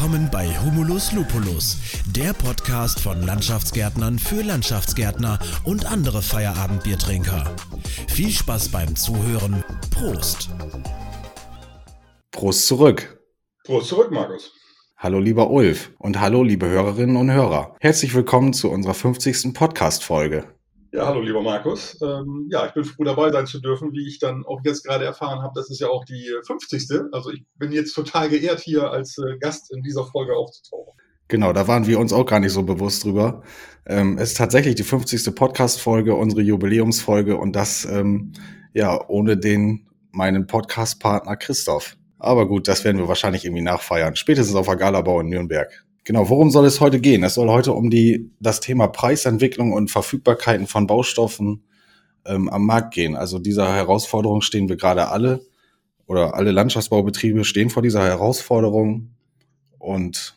Willkommen bei Humulus Lupulus, der Podcast von Landschaftsgärtnern für Landschaftsgärtner und andere Feierabendbiertrinker. Viel Spaß beim Zuhören. Prost. Prost zurück. Prost zurück, Markus. Hallo lieber Ulf und hallo liebe Hörerinnen und Hörer. Herzlich willkommen zu unserer 50. Podcast-Folge. Ja, hallo lieber Markus. Ähm, ja, ich bin froh dabei sein zu dürfen, wie ich dann auch jetzt gerade erfahren habe. Das ist ja auch die 50. Also ich bin jetzt total geehrt, hier als äh, Gast in dieser Folge aufzutauchen. Genau, da waren wir uns auch gar nicht so bewusst drüber. Ähm, es ist tatsächlich die 50. Podcast-Folge, unsere Jubiläumsfolge und das ähm, ja ohne den meinen Podcast-Partner Christoph. Aber gut, das werden wir wahrscheinlich irgendwie nachfeiern. Spätestens auf der Galabau in Nürnberg. Genau, worum soll es heute gehen? Es soll heute um die, das Thema Preisentwicklung und Verfügbarkeiten von Baustoffen ähm, am Markt gehen. Also dieser Herausforderung stehen wir gerade alle oder alle Landschaftsbaubetriebe stehen vor dieser Herausforderung und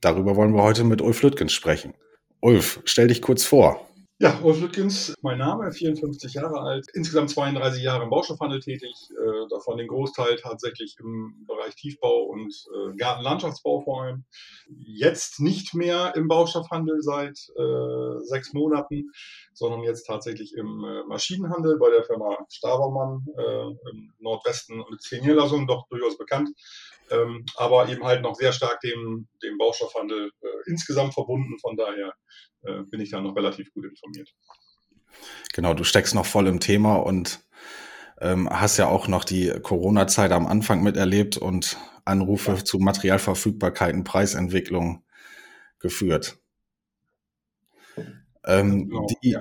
darüber wollen wir heute mit Ulf Lüttgens sprechen. Ulf, stell dich kurz vor. Ja, Ulf Lüttgens, mein Name, 54 Jahre alt, insgesamt 32 Jahre im Baustoffhandel tätig, äh, davon den Großteil tatsächlich im Bereich Tiefbau und äh, Gartenlandschaftsbau vor allem. Jetzt nicht mehr im Baustoffhandel seit äh, sechs Monaten, sondern jetzt tatsächlich im äh, Maschinenhandel bei der Firma Stabermann äh, im Nordwesten und zehn Niederlassungen, doch durchaus bekannt. Ähm, aber eben halt noch sehr stark dem, dem Baustoffhandel äh, insgesamt verbunden. Von daher äh, bin ich da noch relativ gut informiert. Genau, du steckst noch voll im Thema und ähm, hast ja auch noch die Corona-Zeit am Anfang miterlebt und Anrufe ja. zu Materialverfügbarkeiten, Preisentwicklung geführt. Ähm, genau, die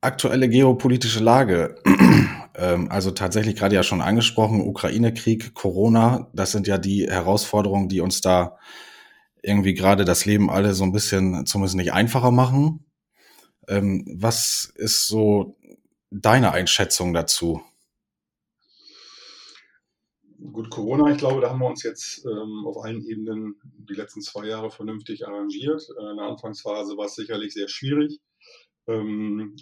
aktuelle geopolitische Lage, ähm, also tatsächlich gerade ja schon angesprochen, Ukraine-Krieg, Corona, das sind ja die Herausforderungen, die uns da irgendwie gerade das Leben alle so ein bisschen zumindest nicht einfacher machen. Ähm, was ist so deine Einschätzung dazu? Gut, Corona, ich glaube, da haben wir uns jetzt ähm, auf allen Ebenen die letzten zwei Jahre vernünftig arrangiert. Äh, in der Anfangsphase war es sicherlich sehr schwierig. Ähm,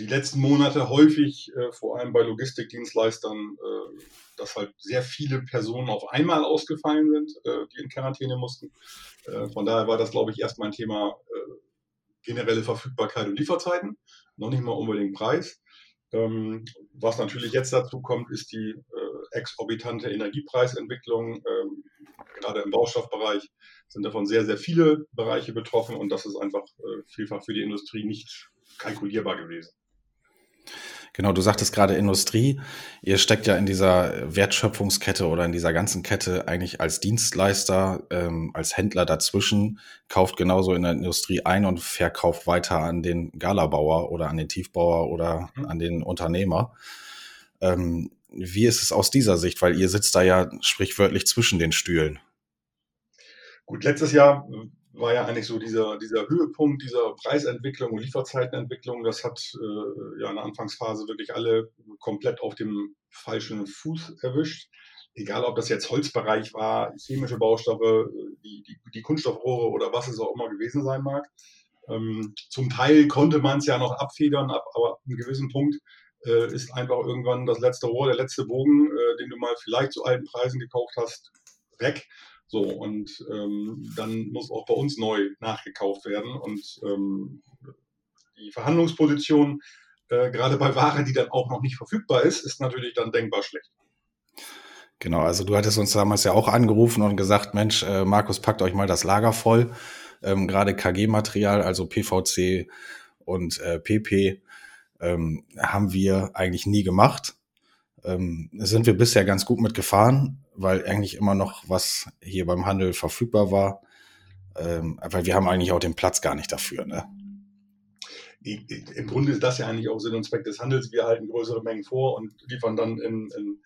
die letzten Monate häufig, äh, vor allem bei Logistikdienstleistern, äh, dass halt sehr viele Personen auf einmal ausgefallen sind, äh, die in Quarantäne mussten. Äh, von daher war das, glaube ich, erstmal ein Thema äh, generelle Verfügbarkeit und Lieferzeiten, noch nicht mal unbedingt Preis. Ähm, was natürlich jetzt dazu kommt, ist die äh, exorbitante Energiepreisentwicklung. Ähm, gerade im Baustoffbereich sind davon sehr, sehr viele Bereiche betroffen und das ist einfach vielfach für die Industrie nicht kalkulierbar gewesen. Genau, du sagtest gerade Industrie. Ihr steckt ja in dieser Wertschöpfungskette oder in dieser ganzen Kette eigentlich als Dienstleister, ähm, als Händler dazwischen, kauft genauso in der Industrie ein und verkauft weiter an den Galabauer oder an den Tiefbauer oder mhm. an den Unternehmer. Ähm, wie ist es aus dieser Sicht? Weil ihr sitzt da ja sprichwörtlich zwischen den Stühlen. Gut, letztes Jahr war ja eigentlich so dieser, dieser Höhepunkt dieser Preisentwicklung und Lieferzeitenentwicklung. Das hat äh, ja in der Anfangsphase wirklich alle komplett auf dem falschen Fuß erwischt. Egal, ob das jetzt Holzbereich war, chemische Baustoffe, die, die, die Kunststoffrohre oder was es auch immer gewesen sein mag. Ähm, zum Teil konnte man es ja noch abfedern, ab, aber an einem gewissen Punkt äh, ist einfach irgendwann das letzte Rohr, der letzte Bogen, äh, den du mal vielleicht zu alten Preisen gekauft hast, weg. So, und ähm, dann muss auch bei uns neu nachgekauft werden. Und ähm, die Verhandlungsposition, äh, gerade bei Ware, die dann auch noch nicht verfügbar ist, ist natürlich dann denkbar schlecht. Genau, also du hattest uns damals ja auch angerufen und gesagt, Mensch, äh, Markus, packt euch mal das Lager voll. Ähm, gerade KG-Material, also PVC und äh, PP, ähm, haben wir eigentlich nie gemacht. Ähm, sind wir bisher ganz gut mitgefahren, weil eigentlich immer noch was hier beim Handel verfügbar war. Ähm, weil wir haben eigentlich auch den Platz gar nicht dafür. Ne? Im Grunde ist das ja eigentlich auch Sinn und Zweck des Handels. Wir halten größere Mengen vor und liefern dann in, in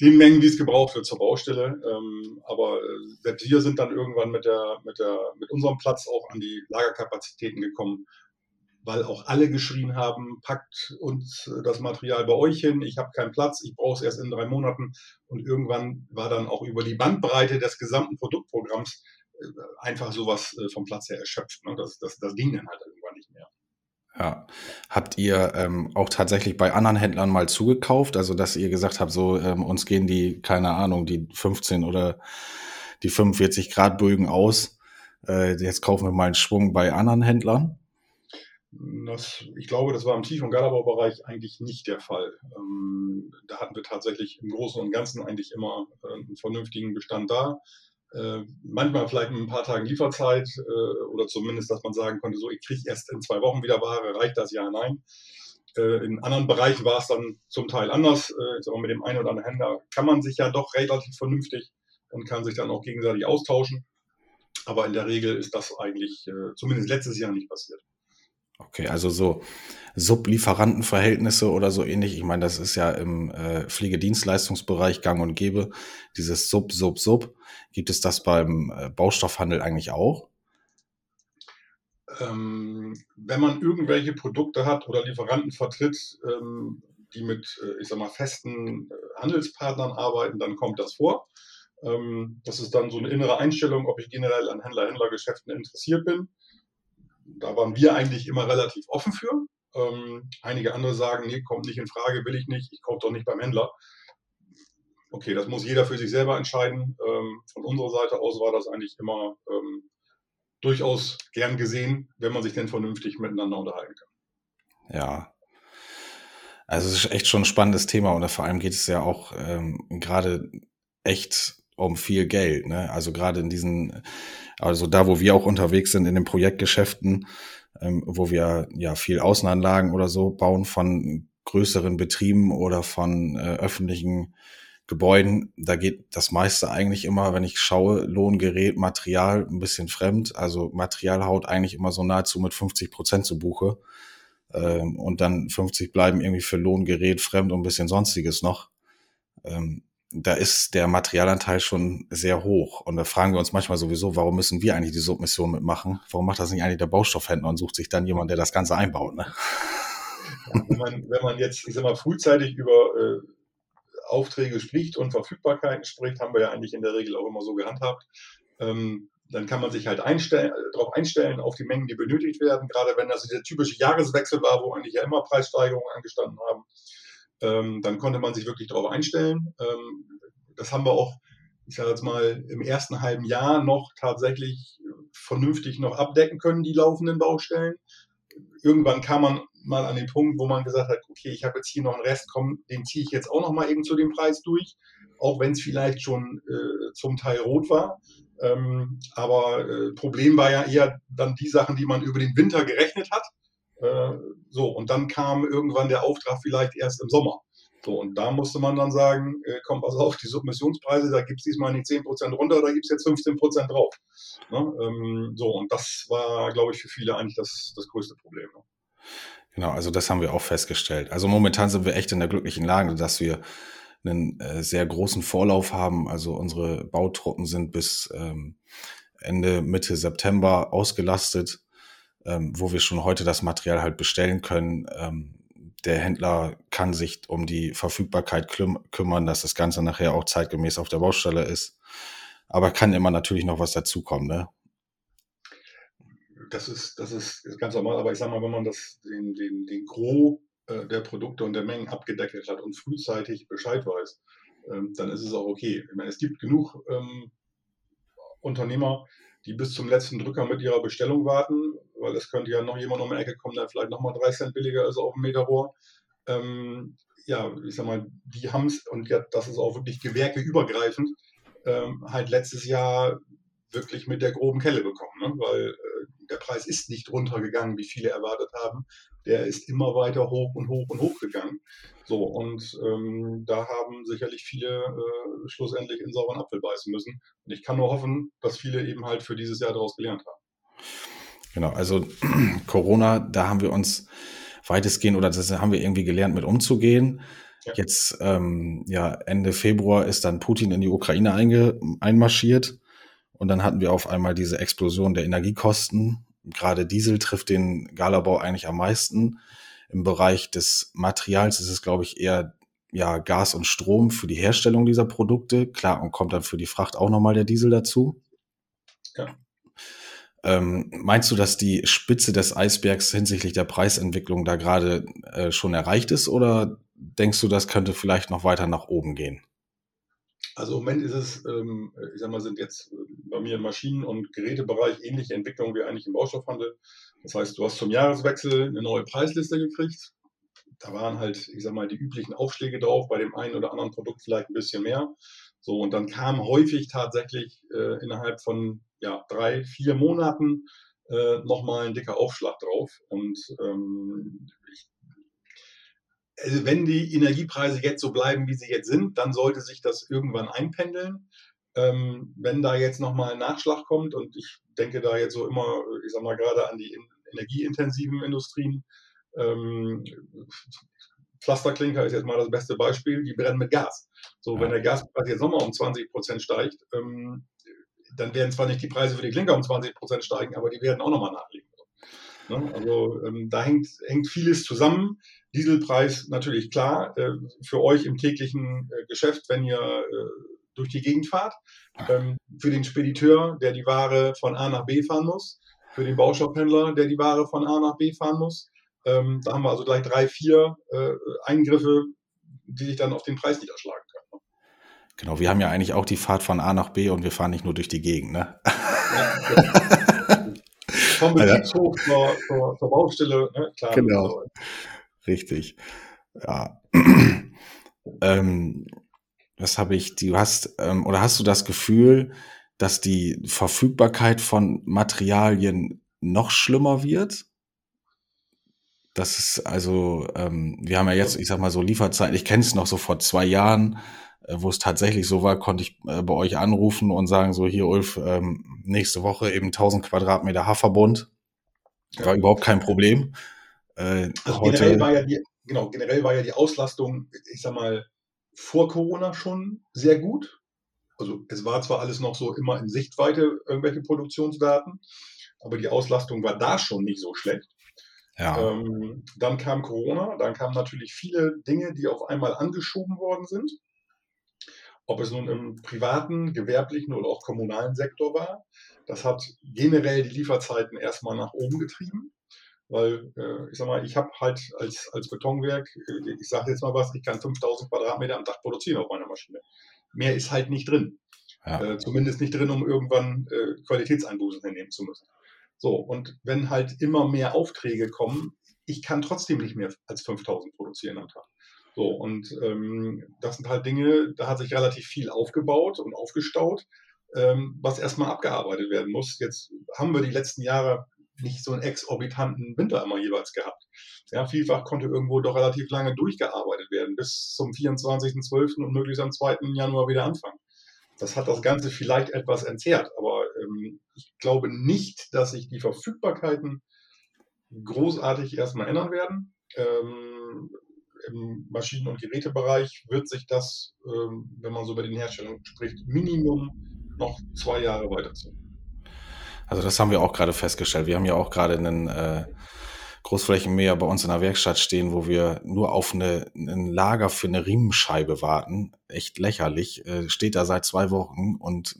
den Mengen, wie es gebraucht wird, zur Baustelle. Ähm, aber äh, selbst wir sind dann irgendwann mit, der, mit, der, mit unserem Platz auch an die Lagerkapazitäten gekommen, weil auch alle geschrien haben, packt uns das Material bei euch hin, ich habe keinen Platz, ich brauche es erst in drei Monaten. Und irgendwann war dann auch über die Bandbreite des gesamten Produktprogramms äh, einfach sowas äh, vom Platz her erschöpft. Ne? Das, das, das ging dann halt irgendwann nicht mehr. Ja. Habt ihr ähm, auch tatsächlich bei anderen Händlern mal zugekauft? Also, dass ihr gesagt habt, so ähm, uns gehen die, keine Ahnung, die 15 oder die 45 Grad Bögen aus. Äh, jetzt kaufen wir mal einen Schwung bei anderen Händlern. Das, ich glaube, das war im Tief- und Galabau-Bereich eigentlich nicht der Fall. Ähm, da hatten wir tatsächlich im Großen und Ganzen eigentlich immer äh, einen vernünftigen Bestand da. Äh, manchmal vielleicht mit ein paar Tagen Lieferzeit äh, oder zumindest, dass man sagen konnte, so ich kriege erst in zwei Wochen wieder Ware, reicht das ja, nein. Äh, in anderen Bereichen war es dann zum Teil anders. Äh, ich mal, mit dem einen oder anderen Händler kann man sich ja doch relativ vernünftig und kann sich dann auch gegenseitig austauschen. Aber in der Regel ist das eigentlich äh, zumindest letztes Jahr nicht passiert. Okay, also so Sublieferantenverhältnisse oder so ähnlich. Ich meine, das ist ja im äh, Pflegedienstleistungsbereich gang und gäbe. Dieses Sub, Sub, Sub. Gibt es das beim äh, Baustoffhandel eigentlich auch? Ähm, wenn man irgendwelche Produkte hat oder Lieferanten vertritt, ähm, die mit, äh, ich sag mal, festen äh, Handelspartnern arbeiten, dann kommt das vor. Ähm, das ist dann so eine innere Einstellung, ob ich generell an Händler-Händler-Geschäften interessiert bin da waren wir eigentlich immer relativ offen für. Ähm, einige andere sagen, nee, kommt nicht in Frage, will ich nicht, ich kaufe doch nicht beim Händler. Okay, das muss jeder für sich selber entscheiden. Ähm, von unserer Seite aus war das eigentlich immer ähm, durchaus gern gesehen, wenn man sich denn vernünftig miteinander unterhalten kann. Ja. Also es ist echt schon ein spannendes Thema und vor allem geht es ja auch ähm, gerade echt um viel Geld. Ne? Also gerade in diesen also da, wo wir auch unterwegs sind in den Projektgeschäften, ähm, wo wir ja viel Außenanlagen oder so bauen von größeren Betrieben oder von äh, öffentlichen Gebäuden, da geht das meiste eigentlich immer, wenn ich schaue, Lohngerät, Material ein bisschen fremd. Also Material haut eigentlich immer so nahezu mit 50 Prozent zu Buche. Ähm, und dann 50 bleiben irgendwie für Lohngerät fremd und ein bisschen sonstiges noch. Ähm, da ist der Materialanteil schon sehr hoch. Und da fragen wir uns manchmal sowieso, warum müssen wir eigentlich die Submission mitmachen? Warum macht das nicht eigentlich der Baustoffhändler und sucht sich dann jemand, der das Ganze einbaut? Ne? Wenn, man, wenn man jetzt, ich sag mal, frühzeitig über äh, Aufträge spricht und Verfügbarkeiten spricht, haben wir ja eigentlich in der Regel auch immer so gehandhabt. Ähm, dann kann man sich halt einstellen, darauf einstellen, auf die Mengen, die benötigt werden. Gerade wenn das dieser typische Jahreswechsel war, wo eigentlich ja immer Preissteigerungen angestanden haben, ähm, dann konnte man sich wirklich darauf einstellen. Ähm, das haben wir auch, ich sage jetzt mal, im ersten halben Jahr noch tatsächlich vernünftig noch abdecken können, die laufenden Baustellen. Irgendwann kam man mal an den Punkt, wo man gesagt hat, okay, ich habe jetzt hier noch einen Rest, komm, den ziehe ich jetzt auch noch mal eben zu dem Preis durch, auch wenn es vielleicht schon äh, zum Teil rot war. Ähm, aber äh, Problem war ja eher dann die Sachen, die man über den Winter gerechnet hat so, und dann kam irgendwann der Auftrag vielleicht erst im Sommer. So, und da musste man dann sagen, äh, komm, pass auf, die Submissionspreise, da gibt es diesmal nicht 10% runter, da gibt es jetzt 15% drauf. Ne? Ähm, so, und das war, glaube ich, für viele eigentlich das, das größte Problem. Ne? Genau, also das haben wir auch festgestellt. Also momentan sind wir echt in der glücklichen Lage, dass wir einen äh, sehr großen Vorlauf haben. Also unsere Bautruppen sind bis ähm, Ende, Mitte September ausgelastet ähm, wo wir schon heute das Material halt bestellen können. Ähm, der Händler kann sich um die Verfügbarkeit küm kümmern, dass das Ganze nachher auch zeitgemäß auf der Baustelle ist. Aber kann immer natürlich noch was dazukommen, ne? Das ist, das ist ganz normal, aber ich sag mal, wenn man das, den, den, den Gros äh, der Produkte und der Mengen abgedeckelt hat und frühzeitig Bescheid weiß, ähm, dann ist es auch okay. Ich meine, es gibt genug ähm, Unternehmer, die bis zum letzten Drücker mit ihrer Bestellung warten, weil es könnte ja noch jemand um die Ecke kommen, der vielleicht nochmal drei Cent billiger ist auf dem Meter Rohr. Ähm, ja, ich sag mal, die haben es, und ja, das ist auch wirklich gewerkeübergreifend, ähm, halt letztes Jahr wirklich mit der groben Kelle bekommen, ne? weil der Preis ist nicht runtergegangen, wie viele erwartet haben. Der ist immer weiter hoch und hoch und hoch gegangen. So, und ähm, da haben sicherlich viele äh, schlussendlich in sauren Apfel beißen müssen. Und ich kann nur hoffen, dass viele eben halt für dieses Jahr daraus gelernt haben. Genau, also Corona, da haben wir uns weitestgehend oder das haben wir irgendwie gelernt, mit umzugehen. Ja. Jetzt, ähm, ja, Ende Februar ist dann Putin in die Ukraine einge einmarschiert. Und dann hatten wir auf einmal diese Explosion der Energiekosten. Gerade Diesel trifft den Galabau eigentlich am meisten. Im Bereich des Materials ist es, glaube ich, eher ja, Gas und Strom für die Herstellung dieser Produkte. Klar, und kommt dann für die Fracht auch nochmal der Diesel dazu. Ja. Ähm, meinst du, dass die Spitze des Eisbergs hinsichtlich der Preisentwicklung da gerade äh, schon erreicht ist oder denkst du, das könnte vielleicht noch weiter nach oben gehen? Also im Moment ist es, ähm, ich sag mal, sind jetzt äh, bei mir im Maschinen- und Gerätebereich ähnliche Entwicklungen wie eigentlich im Baustoffhandel. Das heißt, du hast zum Jahreswechsel eine neue Preisliste gekriegt. Da waren halt, ich sag mal, die üblichen Aufschläge drauf, bei dem einen oder anderen Produkt vielleicht ein bisschen mehr. So, und dann kam häufig tatsächlich äh, innerhalb von ja, drei, vier Monaten äh, nochmal ein dicker Aufschlag drauf. Und ähm, wenn die Energiepreise jetzt so bleiben, wie sie jetzt sind, dann sollte sich das irgendwann einpendeln. Ähm, wenn da jetzt nochmal ein Nachschlag kommt und ich denke da jetzt so immer, ich sag mal gerade an die energieintensiven Industrien, ähm, Pflasterklinker ist jetzt mal das beste Beispiel, die brennen mit Gas. So, wenn der Gaspreis jetzt nochmal um 20 Prozent steigt, ähm, dann werden zwar nicht die Preise für die Klinker um 20 Prozent steigen, aber die werden auch nochmal nachlegen. Ne? Also ähm, da hängt, hängt vieles zusammen. Dieselpreis natürlich klar äh, für euch im täglichen äh, Geschäft, wenn ihr äh, durch die Gegend fahrt. Ähm, für den Spediteur, der die Ware von A nach B fahren muss. Für den Baustoffhändler, der die Ware von A nach B fahren muss. Ähm, da haben wir also gleich drei, vier äh, Eingriffe, die sich dann auf den Preis niederschlagen können. Ne? Genau, wir haben ja eigentlich auch die Fahrt von A nach B und wir fahren nicht nur durch die Gegend. Ne? Ja, genau. Vom Betriebshof zur, zur, zur, Baustelle, ne? klar. Genau. Richtig. Ja. ähm, was habe ich, du hast, ähm, oder hast du das Gefühl, dass die Verfügbarkeit von Materialien noch schlimmer wird? Das ist also, ähm, wir haben ja jetzt, ich sag mal so Lieferzeiten, ich kenne es noch so vor zwei Jahren, wo es tatsächlich so war, konnte ich äh, bei euch anrufen und sagen, so hier Ulf, ähm, nächste Woche eben 1000 Quadratmeter Haferbund. War ja. überhaupt kein Problem. Äh, also heute, generell war ja die, genau, generell war ja die Auslastung, ich sag mal, vor Corona schon sehr gut. Also es war zwar alles noch so immer in Sichtweite, irgendwelche Produktionsdaten, aber die Auslastung war da schon nicht so schlecht. Ja. Ähm, dann kam Corona, dann kamen natürlich viele Dinge, die auf einmal angeschoben worden sind. Ob es nun im privaten, gewerblichen oder auch kommunalen Sektor war. Das hat generell die Lieferzeiten erstmal nach oben getrieben. Weil, äh, ich sag mal, ich habe halt als, als Betonwerk, äh, ich sage jetzt mal was, ich kann 5000 Quadratmeter am Tag produzieren auf meiner Maschine. Mehr ist halt nicht drin. Ja. Äh, zumindest nicht drin, um irgendwann äh, Qualitätseinbußen hinnehmen zu müssen. So, und wenn halt immer mehr Aufträge kommen, ich kann trotzdem nicht mehr als 5000 produzieren am Tag. So, und ähm, das sind halt Dinge, da hat sich relativ viel aufgebaut und aufgestaut, ähm, was erstmal abgearbeitet werden muss. Jetzt haben wir die letzten Jahre nicht so einen exorbitanten Winter immer jeweils gehabt. Ja, vielfach konnte irgendwo doch relativ lange durchgearbeitet werden, bis zum 24.12. und möglichst am 2. Januar wieder anfangen. Das hat das Ganze vielleicht etwas entzerrt, aber ähm, ich glaube nicht, dass sich die Verfügbarkeiten großartig erstmal ändern werden. Ähm, Im Maschinen- und Gerätebereich wird sich das, ähm, wenn man so über den Herstellungen spricht, Minimum noch zwei Jahre weiterziehen. Also das haben wir auch gerade festgestellt. Wir haben ja auch gerade einen äh, Großflächenmäher bei uns in der Werkstatt stehen, wo wir nur auf eine, ein Lager für eine Riemenscheibe warten. Echt lächerlich. Äh, steht da seit zwei Wochen und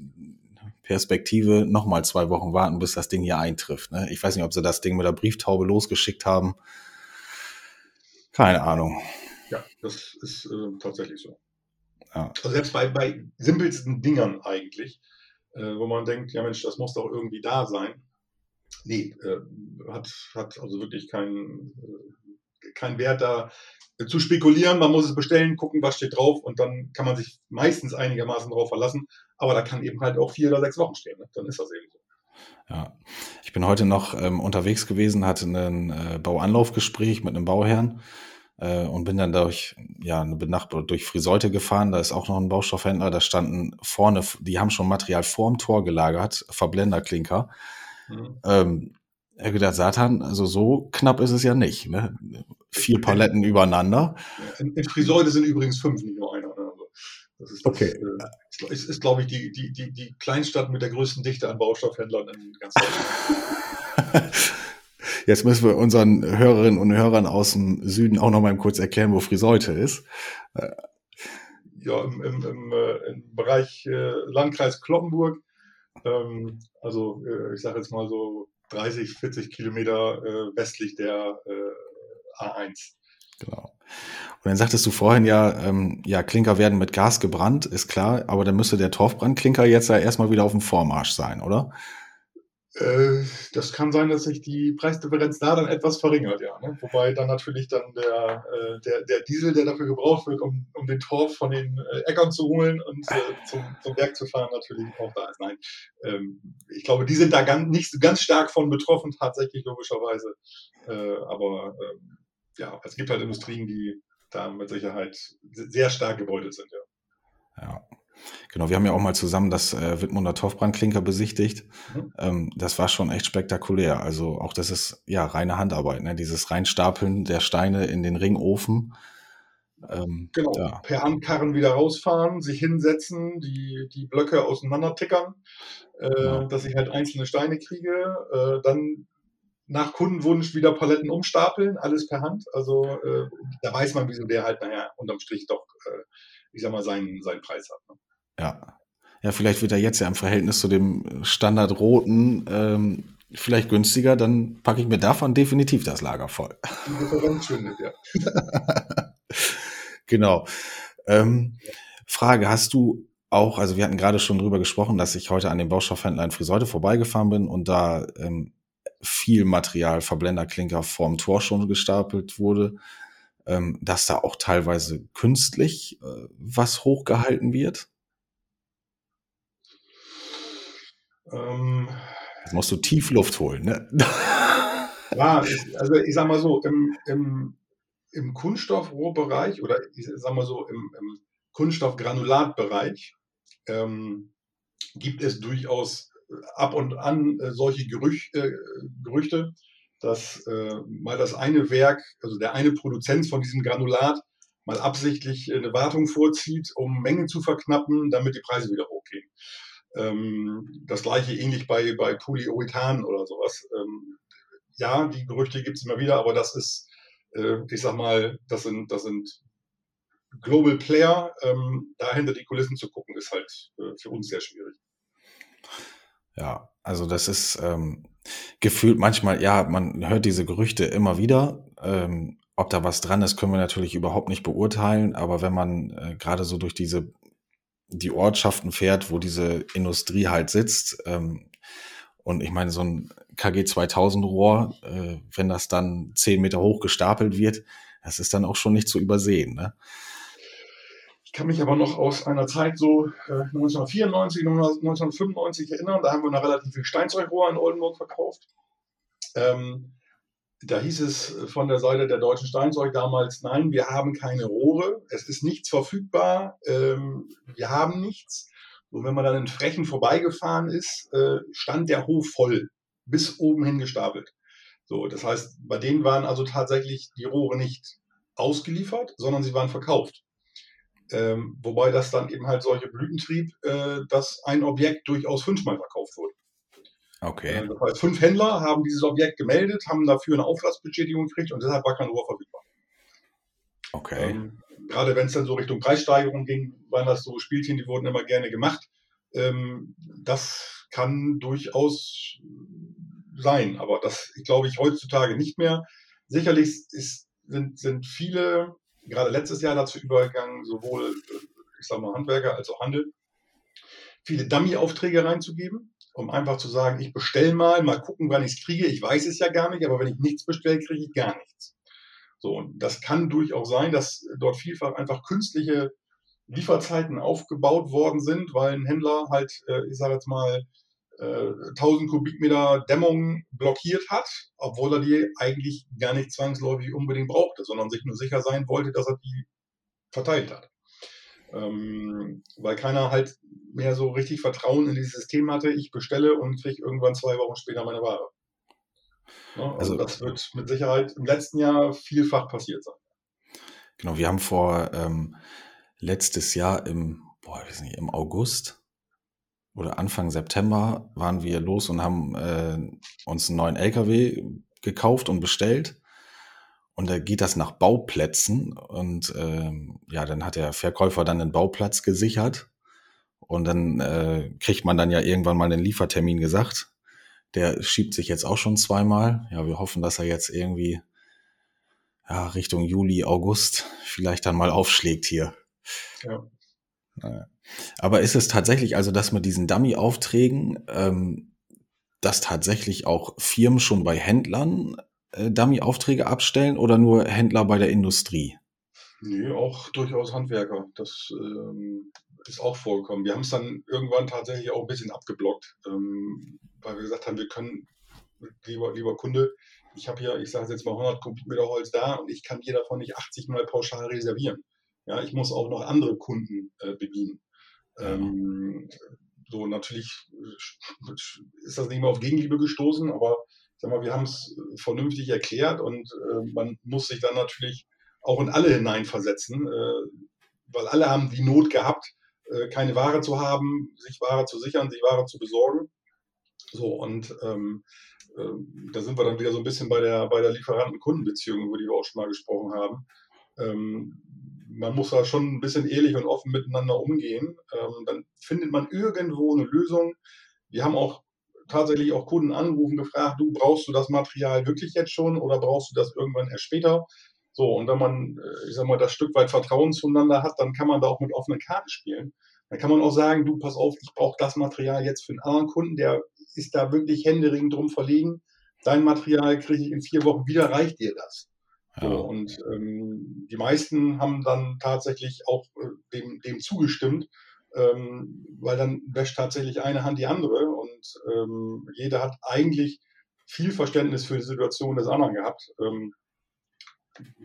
Perspektive nochmal zwei Wochen warten, bis das Ding hier eintrifft. Ne? Ich weiß nicht, ob sie das Ding mit der Brieftaube losgeschickt haben. Keine Ahnung. Ja, das ist äh, tatsächlich so. Ja. Also selbst bei, bei simpelsten Dingern eigentlich äh, wo man denkt, ja Mensch, das muss doch irgendwie da sein. Nee, äh, hat, hat also wirklich keinen äh, kein Wert da äh, zu spekulieren. Man muss es bestellen, gucken, was steht drauf und dann kann man sich meistens einigermaßen drauf verlassen. Aber da kann eben halt auch vier oder sechs Wochen stehen. Ne? Dann ist das eben so. Ja, ich bin heute noch ähm, unterwegs gewesen, hatte ein äh, Bauanlaufgespräch mit einem Bauherrn äh, und bin dann durch, ja, eine Benachbarung durch Friseute gefahren. Da ist auch noch ein Baustoffhändler. Da standen vorne, die haben schon Material vorm Tor gelagert, Verblenderklinker. Mhm. Ähm, er gedacht, Satan, also so knapp ist es ja nicht. Ne? Vier Paletten übereinander. In, in Friseute sind übrigens fünf, nicht nur das ist, das, okay. Äh, ist, ist glaube ich, die, die, die, die Kleinstadt mit der größten Dichte an Baustoffhändlern in ganz Deutschland. Jetzt müssen wir unseren Hörerinnen und Hörern aus dem Süden auch noch mal kurz erklären, wo Friseute ist. Ja, im, im, im, äh, im Bereich äh, Landkreis Kloppenburg. Ähm, also äh, ich sage jetzt mal so 30, 40 Kilometer westlich der A1. Genau. Und dann sagtest du vorhin ja, ähm, ja, Klinker werden mit Gas gebrannt, ist klar, aber dann müsste der Torfbrandklinker jetzt ja erstmal wieder auf dem Vormarsch sein, oder? Äh, das kann sein, dass sich die Preisdifferenz da dann etwas verringert, ja. Ne? Wobei dann natürlich dann der, äh, der, der Diesel, der dafür gebraucht wird, um, um den Torf von den äh, Äckern zu holen und zum, zum Werk zu fahren, natürlich auch da ist. Nein, ähm, ich glaube, die sind da ganz, nicht ganz stark von betroffen, tatsächlich logischerweise. Aber ähm, ja, es gibt halt Industrien, die da mit Sicherheit sehr stark gebeutelt sind, ja. Ja. Genau, wir haben ja auch mal zusammen das äh, Wittmunder Torfbrandklinker besichtigt. Mhm. Ähm, das war schon echt spektakulär. Also auch das ist ja reine Handarbeit, ne? dieses Reinstapeln der Steine in den Ringofen. Ähm, genau, ja. per Handkarren wieder rausfahren, sich hinsetzen, die, die Blöcke auseinander tickern, äh, genau. dass ich halt einzelne Steine kriege, äh, dann nach Kundenwunsch wieder Paletten umstapeln, alles per Hand. Also äh, da weiß man, wieso der halt nachher unterm Strich doch, äh, ich sag mal, seinen, seinen Preis hat. Ne? Ja. Ja, vielleicht wird er jetzt ja im Verhältnis zu dem Standard roten ähm, vielleicht günstiger, dann packe ich mir davon definitiv das Lager voll. Schwindet, ja. genau. Ähm, Frage, hast du auch, also wir hatten gerade schon drüber gesprochen, dass ich heute an dem Baustoffhändler in Friseute vorbeigefahren bin und da ähm, viel Material, Verblenderklinker vorm Tor schon gestapelt wurde, ähm, dass da auch teilweise künstlich äh, was hochgehalten wird? Ähm, Jetzt musst du tief Luft holen, ne? Ja, also ich sag mal so, im, im, im Kunststoffrohrbereich oder ich sag mal so, im, im Kunststoffgranulatbereich ähm, gibt es durchaus ab und an äh, solche Gerüch, äh, Gerüchte, dass äh, mal das eine Werk, also der eine Produzent von diesem Granulat, mal absichtlich eine Wartung vorzieht, um Mengen zu verknappen, damit die Preise wieder hochgehen. Ähm, das gleiche ähnlich bei, bei Polyurethan oder sowas. Ähm, ja, die Gerüchte gibt es immer wieder, aber das ist, äh, ich sag mal, das sind, das sind Global Player. Ähm, da hinter die Kulissen zu gucken, ist halt äh, für uns sehr schwierig. Ja, also das ist ähm, gefühlt manchmal, ja, man hört diese Gerüchte immer wieder. Ähm, ob da was dran ist, können wir natürlich überhaupt nicht beurteilen. Aber wenn man äh, gerade so durch diese die Ortschaften fährt, wo diese Industrie halt sitzt, ähm, und ich meine, so ein KG 2000 Rohr, äh, wenn das dann zehn Meter hoch gestapelt wird, das ist dann auch schon nicht zu übersehen. Ne? Kann mich aber noch aus einer Zeit so äh, 1994, 1995 erinnern. Da haben wir eine relativ viel Steinzeugrohr in Oldenburg verkauft. Ähm, da hieß es von der Seite der deutschen Steinzeug damals, nein, wir haben keine Rohre, es ist nichts verfügbar, ähm, wir haben nichts. Und wenn man dann in Frechen vorbeigefahren ist, äh, stand der Hof voll, bis oben hin gestapelt. So, das heißt, bei denen waren also tatsächlich die Rohre nicht ausgeliefert, sondern sie waren verkauft. Ähm, wobei das dann eben halt solche Blüten trieb, äh, dass ein Objekt durchaus fünfmal verkauft wurde. Okay. Äh, das heißt, fünf Händler haben dieses Objekt gemeldet, haben dafür eine Auflassbestätigung gekriegt und deshalb war kein Rohr verfügbar. Okay. Ähm, gerade wenn es dann so Richtung Preissteigerung ging, waren das so Spielchen, die wurden immer gerne gemacht. Ähm, das kann durchaus sein, aber das glaube ich heutzutage nicht mehr. Sicherlich ist, sind, sind viele gerade letztes Jahr dazu übergegangen, sowohl, äh, ich sag mal, Handwerker als auch Handel, viele Dummy-Aufträge reinzugeben, um einfach zu sagen, ich bestelle mal, mal gucken, wann ich es kriege. Ich weiß es ja gar nicht, aber wenn ich nichts bestelle, kriege ich gar nichts. So, und das kann durchaus sein, dass dort vielfach einfach künstliche Lieferzeiten aufgebaut worden sind, weil ein Händler halt, äh, ich sage jetzt mal, 1000 äh, Kubikmeter Dämmung blockiert hat, obwohl er die eigentlich gar nicht zwangsläufig unbedingt brauchte, sondern sich nur sicher sein wollte, dass er die verteilt hat. Ähm, weil keiner halt mehr so richtig Vertrauen in dieses System hatte, ich bestelle und kriege irgendwann zwei Wochen später meine Ware. Ja, also, also das wird mit Sicherheit im letzten Jahr vielfach passiert sein. Genau, wir haben vor ähm, letztes Jahr im, boah, ich weiß nicht, im August oder Anfang September waren wir los und haben äh, uns einen neuen LKW gekauft und bestellt. Und da geht das nach Bauplätzen. Und äh, ja, dann hat der Verkäufer dann den Bauplatz gesichert. Und dann äh, kriegt man dann ja irgendwann mal den Liefertermin gesagt. Der schiebt sich jetzt auch schon zweimal. Ja, wir hoffen, dass er jetzt irgendwie ja, Richtung Juli, August vielleicht dann mal aufschlägt hier. Ja. Aber ist es tatsächlich, also dass mit diesen Dummy-Aufträgen, ähm, dass tatsächlich auch Firmen schon bei Händlern äh, Dummy-Aufträge abstellen oder nur Händler bei der Industrie? Nee, auch durchaus Handwerker. Das ähm, ist auch vorgekommen. Wir haben es dann irgendwann tatsächlich auch ein bisschen abgeblockt, ähm, weil wir gesagt haben, wir können, lieber, lieber Kunde, ich habe hier, ich sage jetzt mal 100 Kubikmeter Holz da und ich kann hier davon nicht 80 mal pauschal reservieren. Ja, ich muss auch noch andere Kunden äh, bedienen. Ähm, so, natürlich ist das nicht mehr auf Gegenliebe gestoßen, aber sag mal, wir haben es vernünftig erklärt und äh, man muss sich dann natürlich auch in alle hineinversetzen, äh, weil alle haben die Not gehabt, äh, keine Ware zu haben, sich Ware zu sichern, sich Ware zu besorgen. So, und ähm, äh, da sind wir dann wieder so ein bisschen bei der, bei der Lieferanten-Kundenbeziehung, über die wir auch schon mal gesprochen haben. Ähm, man muss da schon ein bisschen ehrlich und offen miteinander umgehen. Ähm, dann findet man irgendwo eine Lösung. Wir haben auch tatsächlich auch Kunden angerufen, gefragt, du brauchst du das Material wirklich jetzt schon oder brauchst du das irgendwann erst später? So, und wenn man, äh, ich sag mal, das Stück weit Vertrauen zueinander hat, dann kann man da auch mit offenen Karten spielen. Dann kann man auch sagen, du, pass auf, ich brauche das Material jetzt für einen anderen Kunden, der ist da wirklich händeringend drum verlegen. Dein Material kriege ich in vier Wochen wieder, reicht dir das? Ja. So, und ähm, die meisten haben dann tatsächlich auch äh, dem, dem zugestimmt, ähm, weil dann wäscht tatsächlich eine Hand die andere und ähm, jeder hat eigentlich viel Verständnis für die Situation des anderen gehabt. Ähm,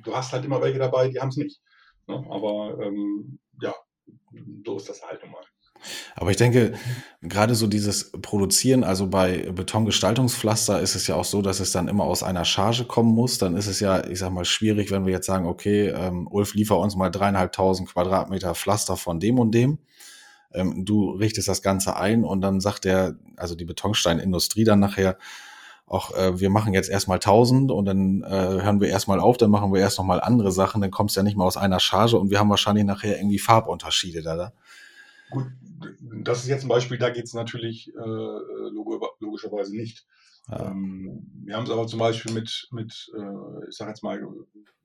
du hast halt immer welche dabei, die haben es nicht. Ne? Aber ähm, ja, so ist das halt nun mal. Aber ich denke, gerade so dieses Produzieren, also bei Betongestaltungspflaster ist es ja auch so, dass es dann immer aus einer Charge kommen muss. Dann ist es ja, ich sag mal, schwierig, wenn wir jetzt sagen, okay, ähm, Ulf, liefer uns mal dreieinhalbtausend Quadratmeter Pflaster von dem und dem. Ähm, du richtest das Ganze ein und dann sagt der, also die Betonsteinindustrie dann nachher, auch äh, wir machen jetzt erstmal 1000 und dann äh, hören wir erstmal auf, dann machen wir erst nochmal andere Sachen, dann kommst du ja nicht mal aus einer Charge und wir haben wahrscheinlich nachher irgendwie Farbunterschiede da. da. Gut, das ist jetzt ein Beispiel, da geht es natürlich äh, log logischerweise nicht. Ja. Ähm, wir haben es aber zum Beispiel mit, mit äh, ich sage jetzt mal,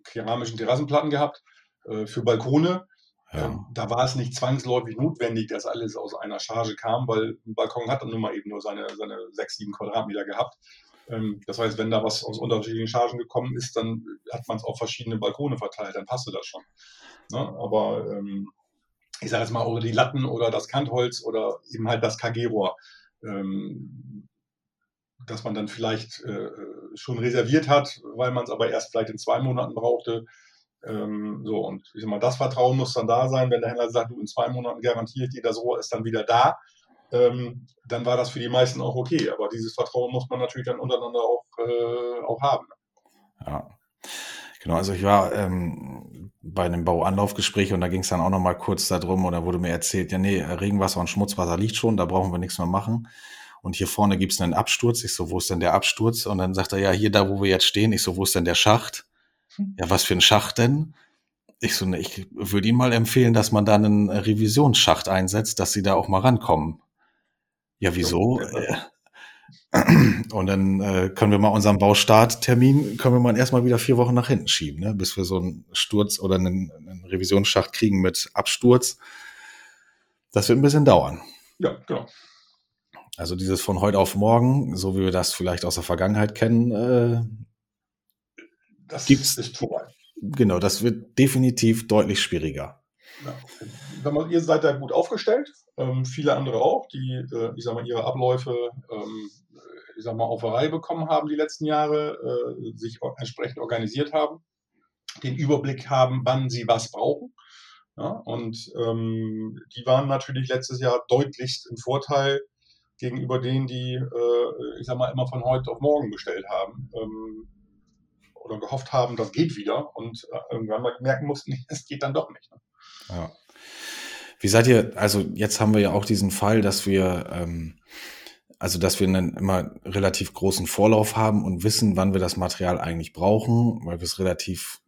keramischen Terrassenplatten gehabt äh, für Balkone. Ja. Ähm, da war es nicht zwangsläufig notwendig, dass alles aus einer Charge kam, weil ein Balkon hat dann nun mal eben nur seine, seine 6, 7 Quadratmeter gehabt. Ähm, das heißt, wenn da was aus unterschiedlichen Chargen gekommen ist, dann hat man es auf verschiedene Balkone verteilt, dann passte das schon. Ne? Aber ähm, ich sage jetzt mal, oder die Latten oder das Kantholz oder eben halt das KG-Rohr, ähm, dass man dann vielleicht äh, schon reserviert hat, weil man es aber erst vielleicht in zwei Monaten brauchte. Ähm, so, und ich sag mal, das Vertrauen muss dann da sein, wenn der Händler sagt, du in zwei Monaten garantiere ich dir, das Rohr ist dann wieder da ähm, dann war das für die meisten auch okay. Aber dieses Vertrauen muss man natürlich dann untereinander auch, äh, auch haben. Ja. Genau, also ich war ähm, bei einem Bauanlaufgespräch und da ging es dann auch nochmal kurz darum und da wurde mir erzählt, ja nee, Regenwasser und Schmutzwasser liegt schon, da brauchen wir nichts mehr machen. Und hier vorne gibt's einen Absturz. Ich so, wo ist denn der Absturz? Und dann sagt er, ja, hier da, wo wir jetzt stehen. Ich so, wo ist denn der Schacht? Hm. Ja, was für ein Schacht denn? Ich so, ne, ich würde Ihnen mal empfehlen, dass man da einen Revisionsschacht einsetzt, dass Sie da auch mal rankommen. Ja, wieso? Äh, und dann äh, können wir mal unseren Baustarttermin, können wir mal erstmal wieder vier Wochen nach hinten schieben, ne? bis wir so einen Sturz oder einen, einen Revisionsschacht kriegen mit Absturz. Das wird ein bisschen dauern. Ja, genau. Also dieses von heute auf morgen, so wie wir das vielleicht aus der Vergangenheit kennen, äh, das gibt's, ist vorbei. Genau, das wird definitiv deutlich schwieriger. Ja. Ihr seid da gut aufgestellt, ähm, viele andere auch, die, äh, ich sag mal, ihre Abläufe, ähm, ich sag mal, auf Reihe bekommen haben die letzten Jahre, äh, sich entsprechend organisiert haben, den Überblick haben, wann sie was brauchen. Ja, und ähm, die waren natürlich letztes Jahr deutlichst im Vorteil gegenüber denen, die, äh, ich sag mal, immer von heute auf morgen bestellt haben ähm, oder gehofft haben, das geht wieder und äh, irgendwann mal merken mussten, es geht dann doch nicht. Ne? Ja. Wie seid ihr, also jetzt haben wir ja auch diesen Fall, dass wir, ähm, also dass wir einen immer relativ großen Vorlauf haben und wissen, wann wir das Material eigentlich brauchen, weil wir es relativ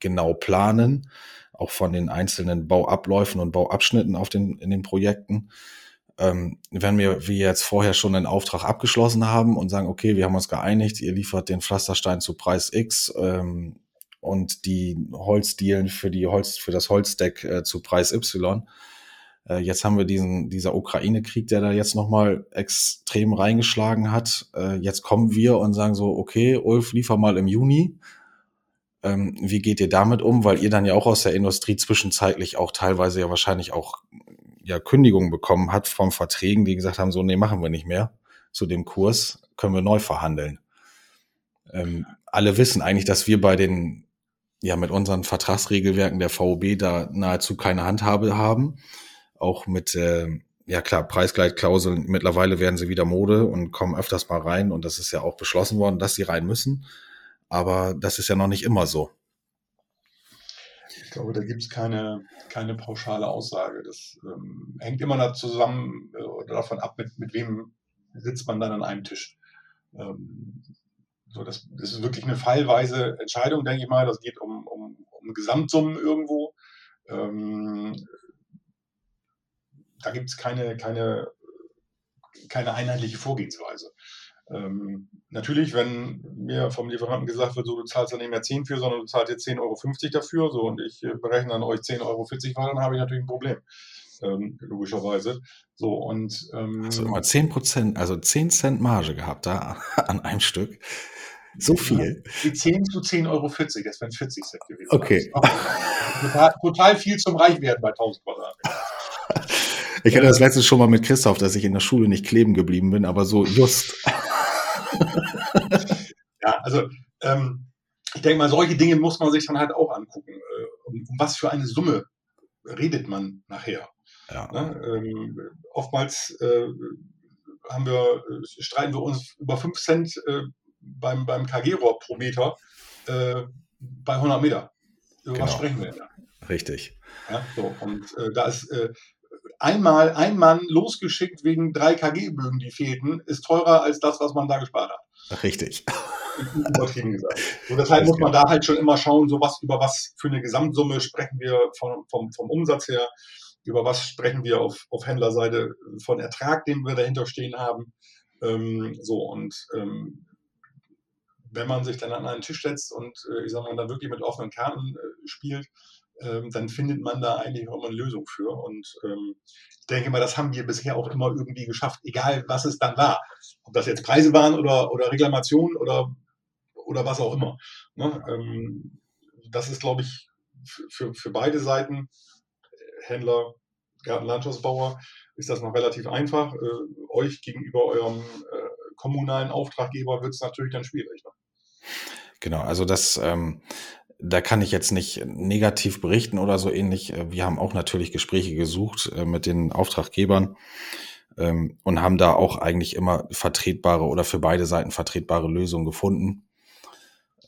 genau planen, auch von den einzelnen Bauabläufen und Bauabschnitten auf den, in den Projekten. Ähm, wenn wir wie jetzt vorher schon einen Auftrag abgeschlossen haben und sagen, okay, wir haben uns geeinigt, ihr liefert den Pflasterstein zu Preis X, ähm, und die Holzdielen für die Holz, für das Holzdeck äh, zu Preis Y. Äh, jetzt haben wir diesen, dieser Ukraine-Krieg, der da jetzt nochmal extrem reingeschlagen hat. Äh, jetzt kommen wir und sagen so, okay, Ulf, liefer mal im Juni. Ähm, wie geht ihr damit um? Weil ihr dann ja auch aus der Industrie zwischenzeitlich auch teilweise ja wahrscheinlich auch ja Kündigungen bekommen hat von Verträgen, die gesagt haben, so, nee, machen wir nicht mehr zu dem Kurs, können wir neu verhandeln. Ähm, alle wissen eigentlich, dass wir bei den, ja, mit unseren Vertragsregelwerken der VOB da nahezu keine Handhabe haben. Auch mit, äh, ja klar, Preisgleitklauseln, mittlerweile werden sie wieder Mode und kommen öfters mal rein und das ist ja auch beschlossen worden, dass sie rein müssen. Aber das ist ja noch nicht immer so. Ich glaube, da gibt es keine, keine pauschale Aussage. Das ähm, hängt immer da zusammen äh, oder davon ab, mit, mit wem sitzt man dann an einem Tisch. Ähm, so, das, das ist wirklich eine fallweise Entscheidung, denke ich mal. Das geht um, um, um Gesamtsummen irgendwo. Ähm, da gibt es keine, keine, keine einheitliche Vorgehensweise. Ähm, natürlich, wenn mir vom Lieferanten gesagt wird, so du zahlst da nicht mehr 10 für, sondern du zahlst jetzt 10,50 Euro dafür, so und ich berechne dann euch 10,40 Euro dann habe ich natürlich ein Problem. Ähm, logischerweise. So und ähm, Hast du immer 10 Prozent, also 10 Cent Marge gehabt da an einem Stück. So viel. Die 10 zu 10,40 Euro, das wären 40 Cent gewesen. Okay. Total, total, viel zum Reichwerden bei 1000 Quadratmeter. Ich hatte das letzte schon mal mit Christoph, dass ich in der Schule nicht kleben geblieben bin, aber so just. ja, also ähm, ich denke mal, solche Dinge muss man sich dann halt auch angucken. Äh, um, um, was für eine Summe redet man nachher? Ja. Ne? Ähm, oftmals äh, haben wir, äh, streiten wir uns über 5 Cent äh, beim, beim KG-Rohr pro Meter äh, bei 100 Meter. Über genau. was sprechen wir denn da? Richtig. Ja, so, und äh, da ist äh, einmal ein Mann losgeschickt wegen drei KG-Bögen, die fehlten, ist teurer als das, was man da gespart hat. Richtig. Übertrieben gesagt. So, deshalb muss man da halt schon immer schauen, so was, über was für eine Gesamtsumme sprechen wir vom, vom, vom Umsatz her, über was sprechen wir auf, auf Händlerseite von Ertrag, den wir dahinter stehen haben. Ähm, so, und ähm, wenn man sich dann an einen Tisch setzt und äh, ich sag mal, dann wirklich mit offenen Karten äh, spielt, ähm, dann findet man da eigentlich auch immer eine Lösung für. Und ähm, ich denke mal, das haben wir bisher auch immer irgendwie geschafft, egal was es dann war. Ob das jetzt Preise waren oder, oder Reklamationen oder, oder was auch immer. Ne? Ähm, das ist, glaube ich, für, für beide Seiten, Händler, Gartenlandschaftsbauer, ist das noch relativ einfach. Äh, euch gegenüber eurem äh, kommunalen Auftraggeber wird es natürlich dann schwierig. Ne? Genau, also das, ähm, da kann ich jetzt nicht negativ berichten oder so ähnlich. Äh, wir haben auch natürlich Gespräche gesucht äh, mit den Auftraggebern ähm, und haben da auch eigentlich immer vertretbare oder für beide Seiten vertretbare Lösungen gefunden.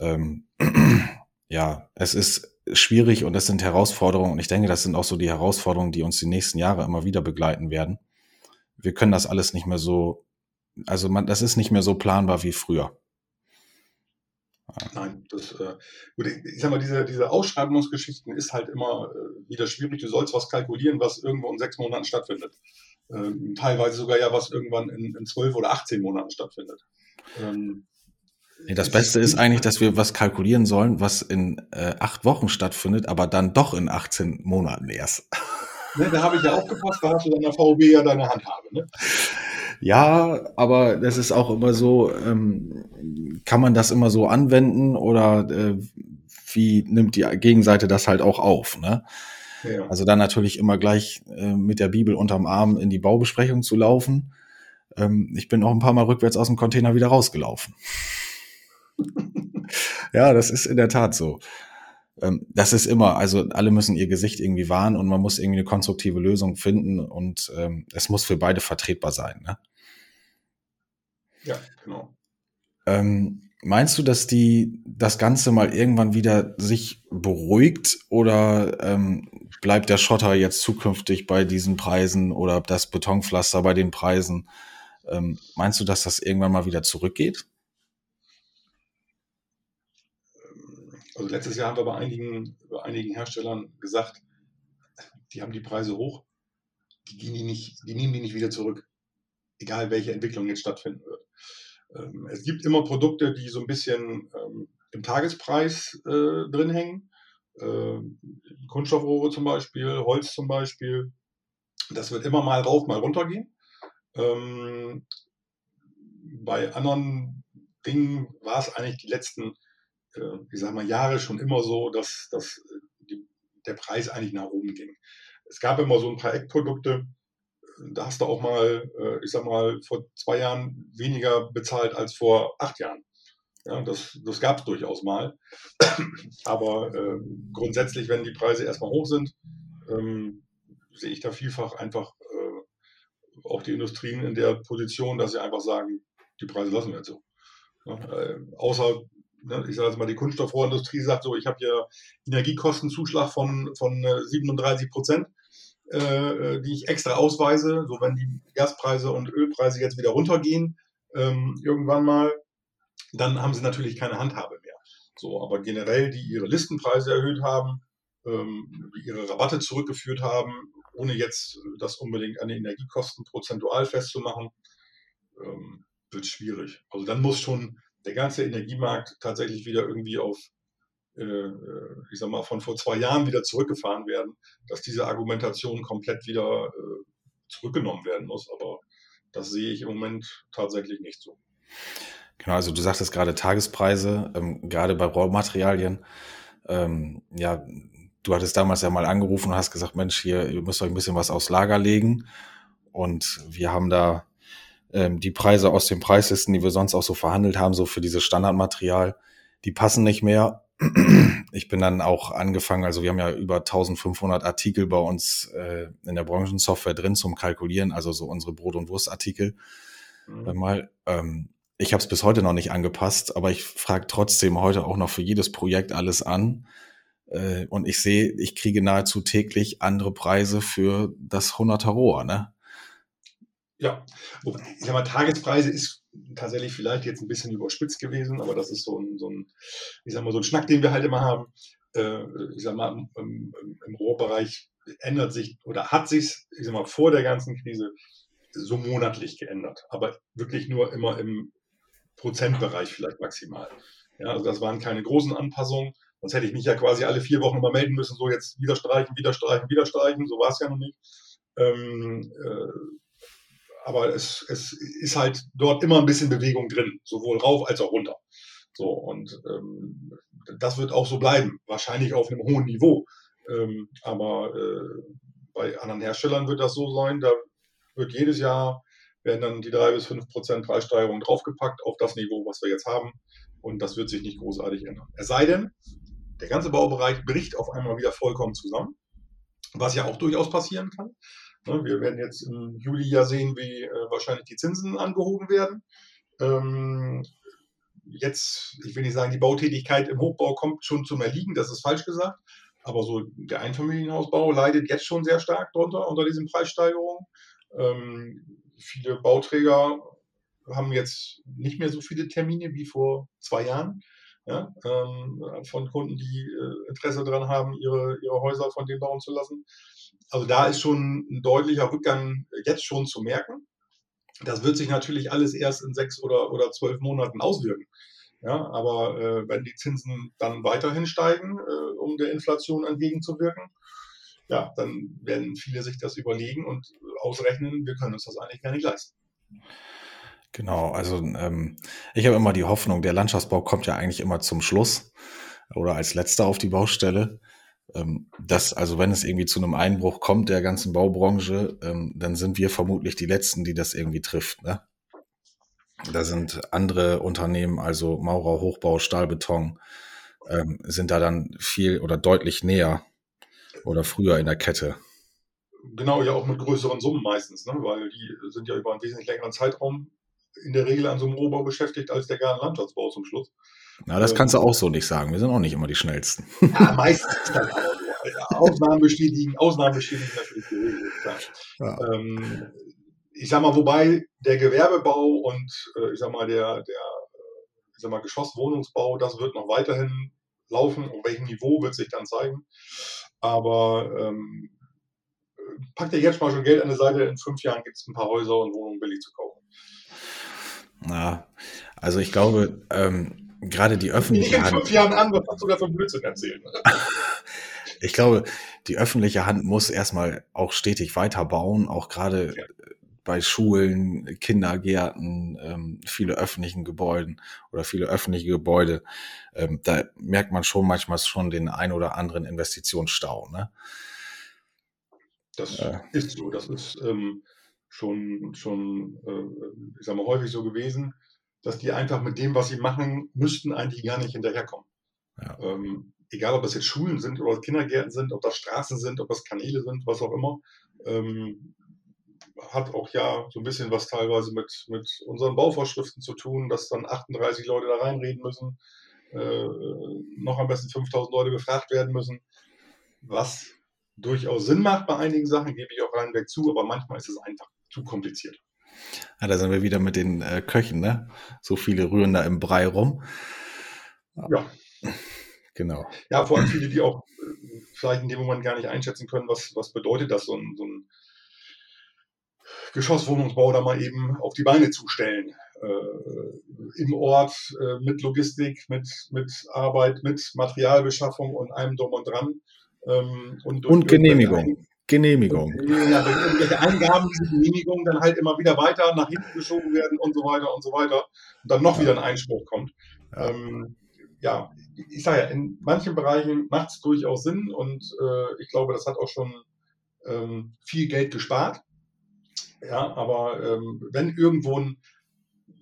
Ähm, ja, es ist schwierig und es sind Herausforderungen und ich denke, das sind auch so die Herausforderungen, die uns die nächsten Jahre immer wieder begleiten werden. Wir können das alles nicht mehr so, also man, das ist nicht mehr so planbar wie früher. Nein, das, äh, gut, ich sag mal, diese, diese Ausschreibungsgeschichten ist halt immer äh, wieder schwierig. Du sollst was kalkulieren, was irgendwo in sechs Monaten stattfindet. Ähm, teilweise sogar ja, was irgendwann in, in zwölf oder 18 Monaten stattfindet. Ähm, nee, das Beste ist eigentlich, dass wir was kalkulieren sollen, was in äh, acht Wochen stattfindet, aber dann doch in 18 Monaten erst. Ne, da habe ich ja aufgepasst, da hast du dann der VOB ja deine Handhabe. Ne? Ja, aber das ist auch immer so, ähm, kann man das immer so anwenden oder äh, wie nimmt die Gegenseite das halt auch auf? Ne? Ja. Also dann natürlich immer gleich äh, mit der Bibel unterm Arm in die Baubesprechung zu laufen. Ähm, ich bin auch ein paar Mal rückwärts aus dem Container wieder rausgelaufen. ja, das ist in der Tat so. Ähm, das ist immer, also alle müssen ihr Gesicht irgendwie wahren und man muss irgendwie eine konstruktive Lösung finden und ähm, es muss für beide vertretbar sein. Ne? Ja, genau. Ähm, meinst du, dass die das Ganze mal irgendwann wieder sich beruhigt oder ähm, bleibt der Schotter jetzt zukünftig bei diesen Preisen oder das Betonpflaster bei den Preisen? Ähm, meinst du, dass das irgendwann mal wieder zurückgeht? Also letztes Jahr haben wir bei einigen, bei einigen Herstellern gesagt, die haben die Preise hoch, die, gehen die, nicht, die nehmen die nicht wieder zurück, egal welche Entwicklung jetzt stattfinden wird. Ähm, es gibt immer Produkte, die so ein bisschen ähm, im Tagespreis äh, drin hängen. Äh, Kunststoffrohre zum Beispiel, Holz zum Beispiel. Das wird immer mal rauf, mal runter gehen. Ähm, bei anderen Dingen war es eigentlich die letzten, äh, ich sag mal, Jahre schon immer so, dass, dass die, der Preis eigentlich nach oben ging. Es gab immer so ein paar Eckprodukte, da hast du auch mal, äh, ich sag mal, vor zwei Jahren weniger bezahlt als vor acht Jahren. Ja, das, das gab es durchaus mal. Aber äh, grundsätzlich, wenn die Preise erstmal hoch sind, ähm, sehe ich da vielfach einfach äh, auch die Industrien in der Position, dass sie einfach sagen, die Preise lassen wir jetzt so. Ja, äh, außer, ne, ich sage jetzt mal, die Kunststoffrohrindustrie sagt so, ich habe hier Energiekostenzuschlag von, von 37 äh, Prozent äh, die ich extra ausweise. So, wenn die Gaspreise und Ölpreise jetzt wieder runtergehen, ähm, irgendwann mal, dann haben sie natürlich keine Handhabe mehr. So, aber generell, die ihre Listenpreise erhöht haben, ähm, ihre Rabatte zurückgeführt haben, ohne jetzt das unbedingt an den Energiekosten prozentual festzumachen, ähm, wird schwierig. Also dann muss schon der ganze Energiemarkt tatsächlich wieder irgendwie auf äh, äh, ich sag mal, von vor zwei Jahren wieder zurückgefahren werden, dass diese Argumentation komplett wieder äh, zurückgenommen werden muss. Aber das sehe ich im Moment tatsächlich nicht so. Genau, also du sagtest gerade Tagespreise, ähm, gerade bei Rohmaterialien. Ähm, ja, du hattest damals ja mal angerufen und hast gesagt, Mensch, hier, ihr müsst euch ein bisschen was aufs Lager legen. Und wir haben da ähm, die Preise aus den Preislisten, die wir sonst auch so verhandelt haben, so für dieses Standardmaterial, die passen nicht mehr ich bin dann auch angefangen, also wir haben ja über 1500 Artikel bei uns äh, in der Branchensoftware drin zum Kalkulieren, also so unsere Brot- und Wurstartikel. Mhm. Mal, ähm, ich habe es bis heute noch nicht angepasst, aber ich frage trotzdem heute auch noch für jedes Projekt alles an. Äh, und ich sehe, ich kriege nahezu täglich andere Preise für das 100er Rohr, ne? Ja, ich sag mal, Tagespreise ist tatsächlich vielleicht jetzt ein bisschen überspitzt gewesen, aber das ist so ein, so ein ich sag mal, so ein Schnack, den wir halt immer haben. Äh, ich sag mal, im, im, im Rohrbereich ändert sich oder hat sich, ich sag mal, vor der ganzen Krise so monatlich geändert, aber wirklich nur immer im Prozentbereich vielleicht maximal. Ja, also das waren keine großen Anpassungen. Sonst hätte ich mich ja quasi alle vier Wochen immer melden müssen, so jetzt wieder streichen, wieder streichen, wieder streichen. So war es ja noch nicht. Ähm, äh, aber es, es ist halt dort immer ein bisschen Bewegung drin, sowohl rauf als auch runter. So, und ähm, das wird auch so bleiben, wahrscheinlich auf einem hohen Niveau. Ähm, aber äh, bei anderen Herstellern wird das so sein, da wird jedes Jahr werden dann die drei bis fünf Prozent Preissteigerung draufgepackt auf das Niveau, was wir jetzt haben. Und das wird sich nicht großartig ändern. Es sei denn, der ganze Baubereich bricht auf einmal wieder vollkommen zusammen, was ja auch durchaus passieren kann. Ne, wir werden jetzt im Juli ja sehen, wie äh, wahrscheinlich die Zinsen angehoben werden. Ähm, jetzt, ich will nicht sagen, die Bautätigkeit im Hochbau kommt schon zum Erliegen, das ist falsch gesagt. Aber so der Einfamilienhausbau leidet jetzt schon sehr stark darunter, unter diesen Preissteigerungen. Ähm, viele Bauträger haben jetzt nicht mehr so viele Termine wie vor zwei Jahren. Ja, ähm, von Kunden, die äh, Interesse daran haben, ihre, ihre Häuser von denen bauen zu lassen. Also da ist schon ein deutlicher Rückgang jetzt schon zu merken. Das wird sich natürlich alles erst in sechs oder, oder zwölf Monaten auswirken. Ja, aber äh, wenn die Zinsen dann weiterhin steigen, äh, um der Inflation entgegenzuwirken, ja, dann werden viele sich das überlegen und ausrechnen, wir können uns das eigentlich gar nicht leisten. Genau, also ähm, ich habe immer die Hoffnung, der Landschaftsbau kommt ja eigentlich immer zum Schluss oder als letzter auf die Baustelle. Ähm, also wenn es irgendwie zu einem Einbruch kommt der ganzen Baubranche, ähm, dann sind wir vermutlich die Letzten, die das irgendwie trifft. Ne? Da sind andere Unternehmen, also Maurer, Hochbau, Stahlbeton, ähm, sind da dann viel oder deutlich näher oder früher in der Kette. Genau, ja auch mit größeren Summen meistens, ne? weil die sind ja über einen wesentlich längeren Zeitraum in der Regel an so einem Rohbau beschäftigt als der Gartenlandschaftsbau zum Schluss. Na, das ähm, kannst du auch so nicht sagen. Wir sind auch nicht immer die schnellsten. Ja, meistens dann aber so. Ausnahmen bestätigen, Ausnahmen bestätigen natürlich die Regel. Ja. Ähm, ich sag mal, wobei der Gewerbebau und äh, ich sag mal, der, der ich sag mal, Geschosswohnungsbau, das wird noch weiterhin laufen. Auf welchem Niveau wird sich dann zeigen. Aber ähm, packt ihr jetzt mal schon Geld an die Seite, in fünf Jahren gibt es ein paar Häuser und Wohnungen billig zu kaufen. Na, also ich glaube, ähm, gerade die öffentliche Hand. in fünf Jahren an, was hast du da für Blödsinn erzählen? ich glaube, die öffentliche Hand muss erstmal auch stetig weiterbauen, auch gerade ja. bei Schulen, Kindergärten, ähm, viele öffentlichen Gebäuden oder viele öffentliche Gebäude. Ähm, da merkt man schon manchmal schon den ein oder anderen Investitionsstau. Ne? Das äh. ist so. Das ist ähm, schon, schon äh, ich sag mal, häufig so gewesen, dass die einfach mit dem, was sie machen, müssten eigentlich gar nicht hinterherkommen. Ja. Ähm, egal, ob das jetzt Schulen sind oder Kindergärten sind, ob das Straßen sind, ob das Kanäle sind, was auch immer. Ähm, hat auch ja so ein bisschen was teilweise mit, mit unseren Bauvorschriften zu tun, dass dann 38 Leute da reinreden müssen, äh, noch am besten 5000 Leute befragt werden müssen, was durchaus Sinn macht bei einigen Sachen, gebe ich auch reinweg zu, aber manchmal ist es einfach zu kompliziert. Ja, da sind wir wieder mit den äh, Köchen, ne? So viele rühren da im Brei rum. Ja. Genau. Ja, vor allem viele, die auch äh, vielleicht in dem Moment gar nicht einschätzen können, was, was bedeutet das, so ein, so ein Geschosswohnungsbau da mal eben auf die Beine zu stellen. Äh, Im Ort, äh, mit Logistik, mit, mit Arbeit, mit Materialbeschaffung und allem drum und dran. Ähm, und, und Genehmigung. Genehmigung. Ja, wenn irgendwelche Eingaben diese Genehmigung dann halt immer wieder weiter nach hinten geschoben werden und so weiter und so weiter und dann noch wieder ein Einspruch kommt. Ja, ähm, ja ich sage ja, in manchen Bereichen macht es durchaus Sinn und äh, ich glaube, das hat auch schon ähm, viel Geld gespart. Ja, aber ähm, wenn irgendwo ein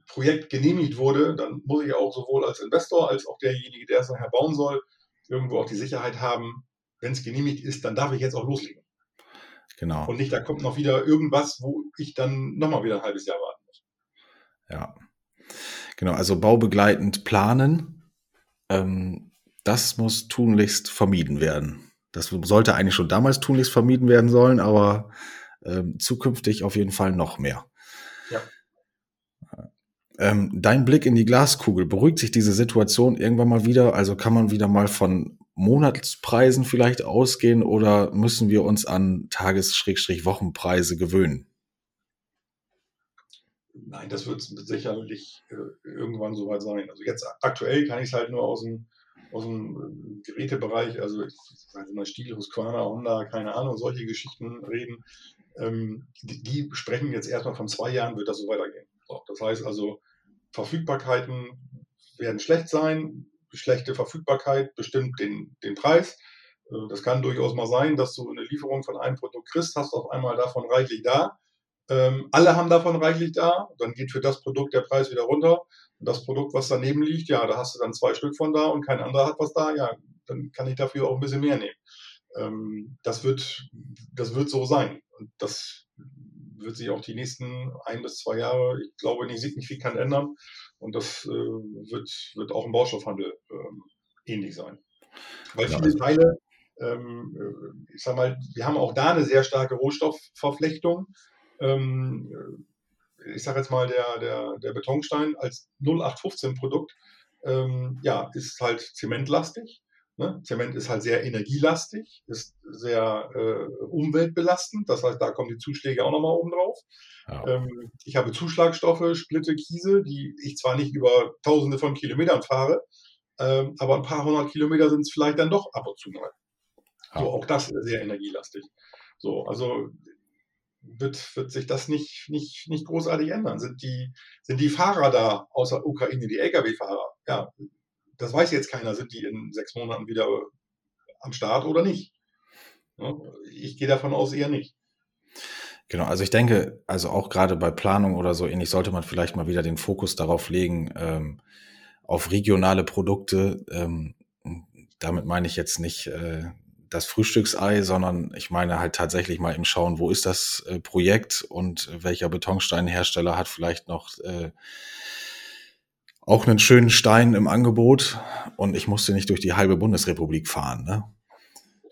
Projekt genehmigt wurde, dann muss ich auch sowohl als Investor als auch derjenige, der es nachher bauen soll, irgendwo auch die Sicherheit haben, wenn es genehmigt ist, dann darf ich jetzt auch loslegen. Genau. Und nicht, da kommt noch wieder irgendwas, wo ich dann nochmal wieder ein halbes Jahr warten muss. Ja. Genau, also baubegleitend planen, ähm, das muss tunlichst vermieden werden. Das sollte eigentlich schon damals tunlichst vermieden werden sollen, aber ähm, zukünftig auf jeden Fall noch mehr. Ja. Ähm, dein Blick in die Glaskugel, beruhigt sich diese Situation irgendwann mal wieder? Also kann man wieder mal von Monatspreisen vielleicht ausgehen oder müssen wir uns an Tages-Wochenpreise gewöhnen? Nein, das wird sicherlich äh, irgendwann soweit sein. Also jetzt aktuell kann ich es halt nur aus dem, aus dem äh, Gerätebereich, also ich sage mal Stiel, Husqvarna, Honda, keine Ahnung, solche Geschichten reden. Ähm, die, die, sprechen jetzt erstmal von zwei Jahren, wird das so weitergehen. So, das heißt also, Verfügbarkeiten werden schlecht sein, schlechte Verfügbarkeit bestimmt den, den Preis. Äh, das kann durchaus mal sein, dass du eine Lieferung von einem Produkt kriegst, hast auf einmal davon reichlich da. Ähm, alle haben davon reichlich da, dann geht für das Produkt der Preis wieder runter. Und das Produkt, was daneben liegt, ja, da hast du dann zwei Stück von da und kein anderer hat was da, ja, dann kann ich dafür auch ein bisschen mehr nehmen. Ähm, das, wird, das wird so sein. Und das wird sich auch die nächsten ein bis zwei Jahre, ich glaube, nicht signifikant ändern. Und das äh, wird, wird auch im Baustoffhandel ähm, ähnlich sein. Weil ja, viele also Teile, ähm, äh, ich sag mal, wir haben auch da eine sehr starke Rohstoffverflechtung. Ähm, äh, ich sage jetzt mal, der, der, der Betonstein als 0815-Produkt ähm, ja, ist halt zementlastig. Ne? Zement ist halt sehr energielastig, ist sehr äh, umweltbelastend. Das heißt, da kommen die Zuschläge auch nochmal oben drauf. Ja. Ähm, ich habe Zuschlagstoffe, Splitte, Kiese, die ich zwar nicht über tausende von Kilometern fahre, ähm, aber ein paar hundert Kilometer sind es vielleicht dann doch ab und zu mal. Ja. So, auch das ist sehr energielastig. So, also wird, wird sich das nicht, nicht, nicht großartig ändern. Sind die, sind die Fahrer da außer Ukraine, die Lkw-Fahrer? Ja, das weiß jetzt keiner, sind die in sechs Monaten wieder am Start oder nicht. Ich gehe davon aus, eher nicht. Genau, also ich denke, also auch gerade bei Planung oder so ähnlich sollte man vielleicht mal wieder den Fokus darauf legen, ähm, auf regionale Produkte. Ähm, damit meine ich jetzt nicht äh, das Frühstücksei, sondern ich meine halt tatsächlich mal im Schauen, wo ist das äh, Projekt und welcher Betonsteinhersteller hat vielleicht noch äh, auch einen schönen Stein im Angebot und ich musste nicht durch die halbe Bundesrepublik fahren. Ne?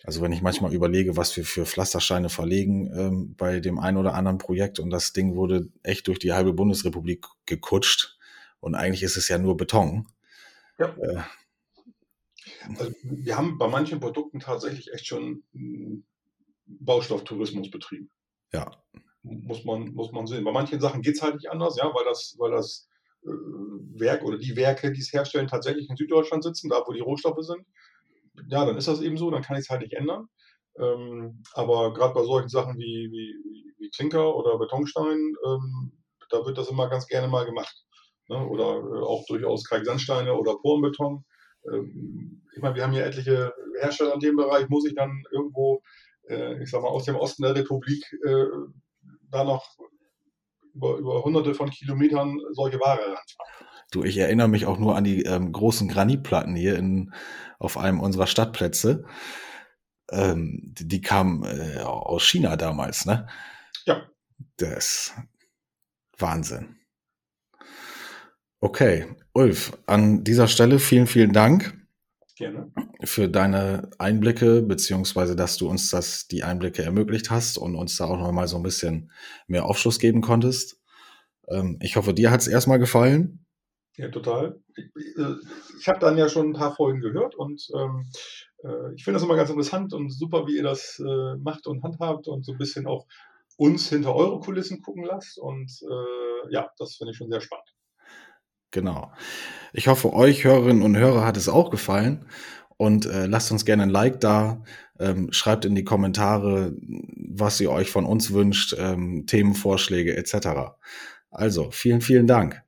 Also wenn ich manchmal überlege, was wir für Pflastersteine verlegen ähm, bei dem einen oder anderen Projekt und das Ding wurde echt durch die halbe Bundesrepublik gekutscht und eigentlich ist es ja nur Beton. Ja. Äh, also wir haben bei manchen Produkten tatsächlich echt schon Baustofftourismus betrieben. Ja. Muss man, muss man sehen. Bei manchen Sachen geht es halt nicht anders, ja, weil das, weil das Werk oder die Werke, die es herstellen, tatsächlich in Süddeutschland sitzen, da wo die Rohstoffe sind, ja, dann ist das eben so, dann kann ich es halt nicht ändern. Ähm, aber gerade bei solchen Sachen wie, wie, wie Klinker oder Betonstein, ähm, da wird das immer ganz gerne mal gemacht. Ne? Oder äh, auch durchaus Kalksandsteine oder Porenbeton. Ähm, ich meine, wir haben hier etliche Hersteller in dem Bereich, muss ich dann irgendwo, äh, ich sag mal, aus dem Osten der Republik äh, da noch über, über hunderte von Kilometern solche Ware ranfahren. Du, ich erinnere mich auch nur an die ähm, großen Granitplatten hier in, auf einem unserer Stadtplätze. Ähm, die, die kamen äh, aus China damals, ne? Ja. Das Wahnsinn. Okay, Ulf, an dieser Stelle vielen, vielen Dank. Gerne. Für deine Einblicke, beziehungsweise dass du uns das, die Einblicke ermöglicht hast und uns da auch nochmal so ein bisschen mehr Aufschluss geben konntest. Ähm, ich hoffe, dir hat es erstmal gefallen. Ja, total. Ich, äh, ich habe dann ja schon ein paar Folgen gehört und ähm, äh, ich finde das immer ganz interessant und super, wie ihr das äh, macht und handhabt und so ein bisschen auch uns hinter eure Kulissen gucken lasst. Und äh, ja, das finde ich schon sehr spannend. Genau. Ich hoffe, euch Hörerinnen und Hörer hat es auch gefallen. Und äh, lasst uns gerne ein Like da. Ähm, schreibt in die Kommentare, was ihr euch von uns wünscht, ähm, Themenvorschläge etc. Also, vielen, vielen Dank.